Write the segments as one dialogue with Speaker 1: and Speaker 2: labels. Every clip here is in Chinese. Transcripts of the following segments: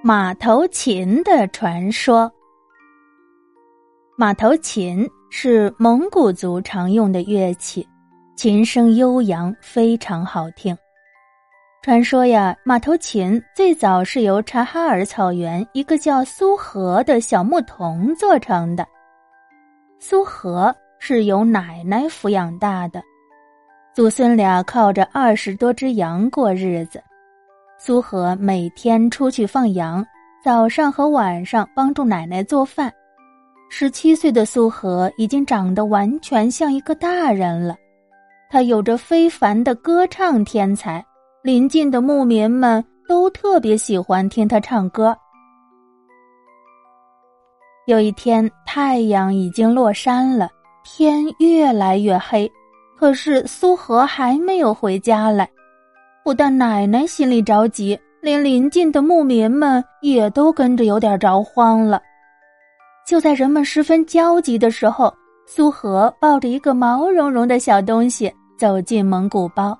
Speaker 1: 马头琴的传说。马头琴是蒙古族常用的乐器，琴声悠扬，非常好听。传说呀，马头琴最早是由察哈尔草原一个叫苏和的小牧童做成的。苏和是由奶奶抚养大的，祖孙俩靠着二十多只羊过日子。苏和每天出去放羊，早上和晚上帮助奶奶做饭。十七岁的苏和已经长得完全像一个大人了，他有着非凡的歌唱天才，邻近的牧民们都特别喜欢听他唱歌。有一天，太阳已经落山了，天越来越黑，可是苏和还没有回家来。不但奶奶心里着急，连邻近的牧民们也都跟着有点着慌了。就在人们十分焦急的时候，苏和抱着一个毛茸茸的小东西走进蒙古包。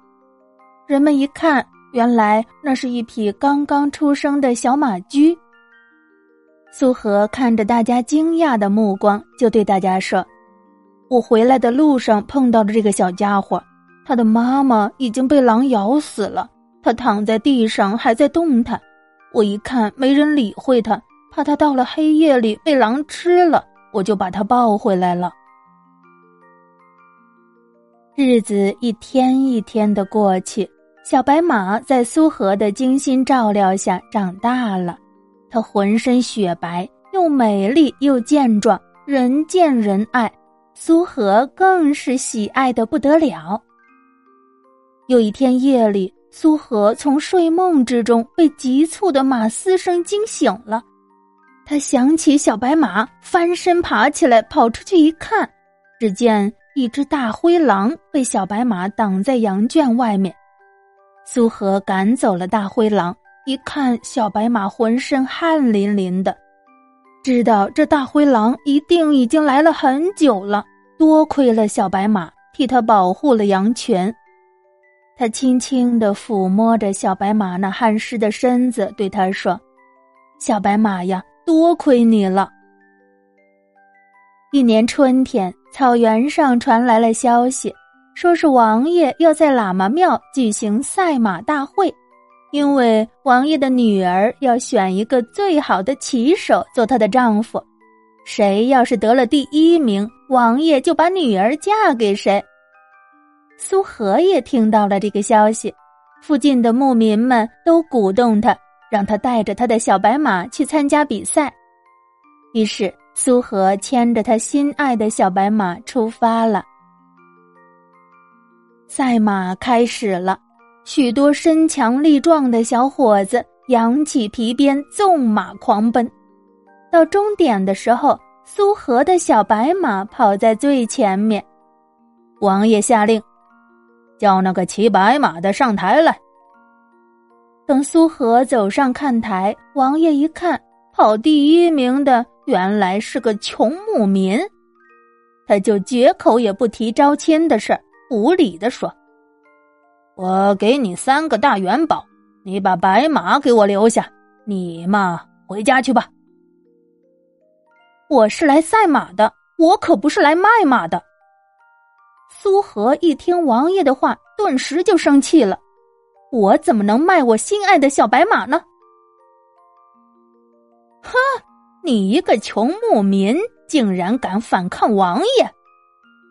Speaker 1: 人们一看，原来那是一匹刚刚出生的小马驹。苏和看着大家惊讶的目光，就对大家说：“我回来的路上碰到了这个小家伙。”他的妈妈已经被狼咬死了，他躺在地上还在动弹。我一看没人理会他，怕他到了黑夜里被狼吃了，我就把他抱回来了。日子一天一天的过去，小白马在苏荷的精心照料下长大了，它浑身雪白，又美丽又健壮，人见人爱。苏荷更是喜爱的不得了。有一天夜里，苏和从睡梦之中被急促的马嘶声惊醒了。他想起小白马，翻身爬起来，跑出去一看，只见一只大灰狼被小白马挡在羊圈外面。苏和赶走了大灰狼，一看小白马浑身汗淋淋的，知道这大灰狼一定已经来了很久了。多亏了小白马替他保护了羊群。他轻轻地抚摸着小白马那汗湿的身子，对他说：“小白马呀，多亏你了。”一年春天，草原上传来了消息，说是王爷要在喇嘛庙举行赛马大会，因为王爷的女儿要选一个最好的骑手做她的丈夫，谁要是得了第一名，王爷就把女儿嫁给谁。苏和也听到了这个消息，附近的牧民们都鼓动他，让他带着他的小白马去参加比赛。于是，苏和牵着他心爱的小白马出发了。赛马开始了，许多身强力壮的小伙子扬起皮鞭，纵马狂奔。到终点的时候，苏和的小白马跑在最前面。王爷下令。叫那个骑白马的上台来。等苏和走上看台，王爷一看，跑第一名的原来是个穷牧民，他就绝口也不提招亲的事，无理的说：“我给你三个大元宝，你把白马给我留下，你嘛回家去吧。我是来赛马的，我可不是来卖马的。”苏和一听王爷的话，顿时就生气了。我怎么能卖我心爱的小白马呢？哼，你一个穷牧民，竟然敢反抗王爷！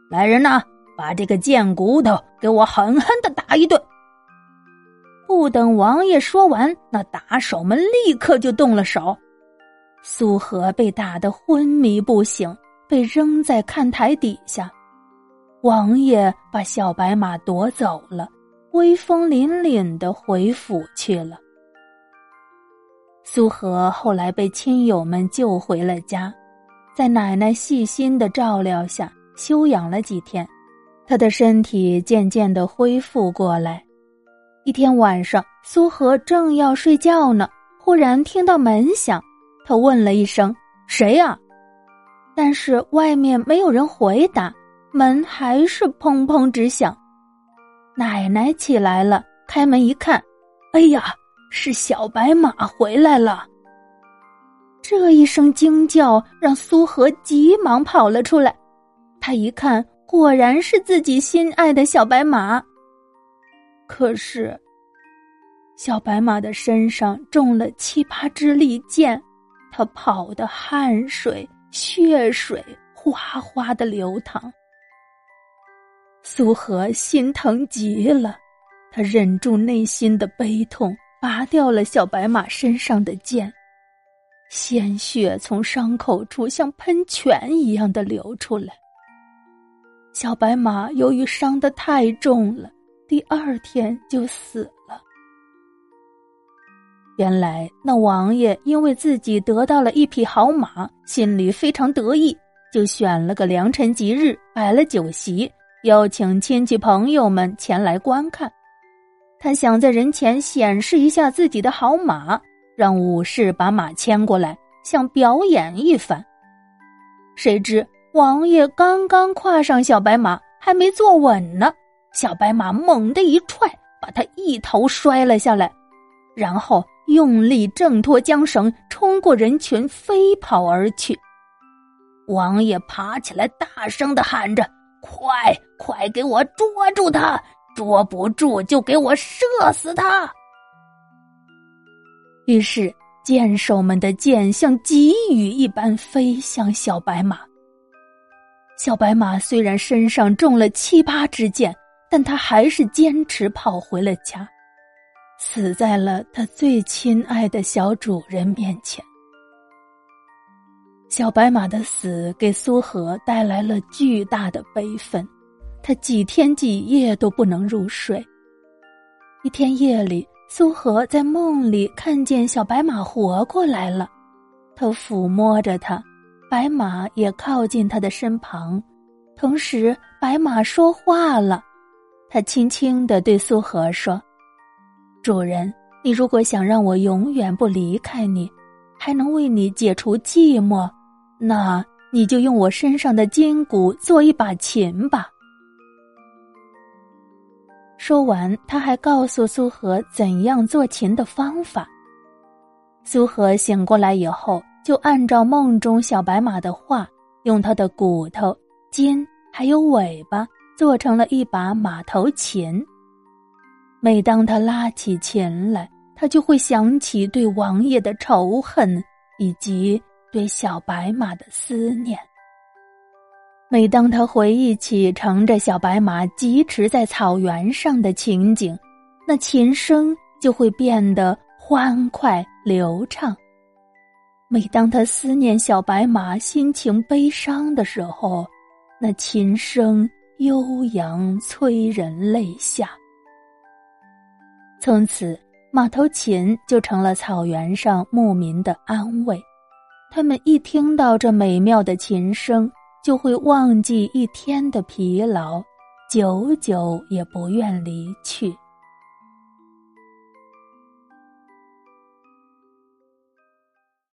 Speaker 1: 来人呐，把这个贱骨头给我狠狠的打一顿！不等王爷说完，那打手们立刻就动了手。苏和被打得昏迷不醒，被扔在看台底下。王爷把小白马夺走了，威风凛凛的回府去了。苏和后来被亲友们救回了家，在奶奶细心的照料下休养了几天，他的身体渐渐的恢复过来。一天晚上，苏和正要睡觉呢，忽然听到门响，他问了一声：“谁呀？”但是外面没有人回答。门还是砰砰直响，奶奶起来了，开门一看，哎呀，是小白马回来了。这一声惊叫让苏和急忙跑了出来。他一看，果然是自己心爱的小白马。可是，小白马的身上中了七八支利箭，他跑的汗水、血水哗哗的流淌。苏和心疼极了，他忍住内心的悲痛，拔掉了小白马身上的剑，鲜血从伤口处像喷泉一样的流出来。小白马由于伤得太重了，第二天就死了。原来那王爷因为自己得到了一匹好马，心里非常得意，就选了个良辰吉日，摆了酒席。邀请亲戚朋友们前来观看，他想在人前显示一下自己的好马，让武士把马牵过来，想表演一番。谁知王爷刚刚跨上小白马，还没坐稳呢，小白马猛地一踹，把他一头摔了下来，然后用力挣脱缰绳，冲过人群飞跑而去。王爷爬起来，大声的喊着。快快给我捉住他！捉不住就给我射死他！于是箭手们的箭像急雨一般飞向小白马。小白马虽然身上中了七八支箭，但他还是坚持跑回了家，死在了他最亲爱的小主人面前。小白马的死给苏和带来了巨大的悲愤，他几天几夜都不能入睡。一天夜里，苏和在梦里看见小白马活过来了，他抚摸着它，白马也靠近他的身旁，同时白马说话了，他轻轻的对苏和说：“主人，你如果想让我永远不离开你，还能为你解除寂寞。”那你就用我身上的筋骨做一把琴吧。说完，他还告诉苏和怎样做琴的方法。苏和醒过来以后，就按照梦中小白马的话，用他的骨头、筋还有尾巴做成了一把马头琴。每当他拉起琴来，他就会想起对王爷的仇恨以及。对小白马的思念。每当他回忆起乘着小白马疾驰在草原上的情景，那琴声就会变得欢快流畅。每当他思念小白马、心情悲伤的时候，那琴声悠扬催人泪下。从此，马头琴就成了草原上牧民的安慰。他们一听到这美妙的琴声，就会忘记一天的疲劳，久久也不愿离去。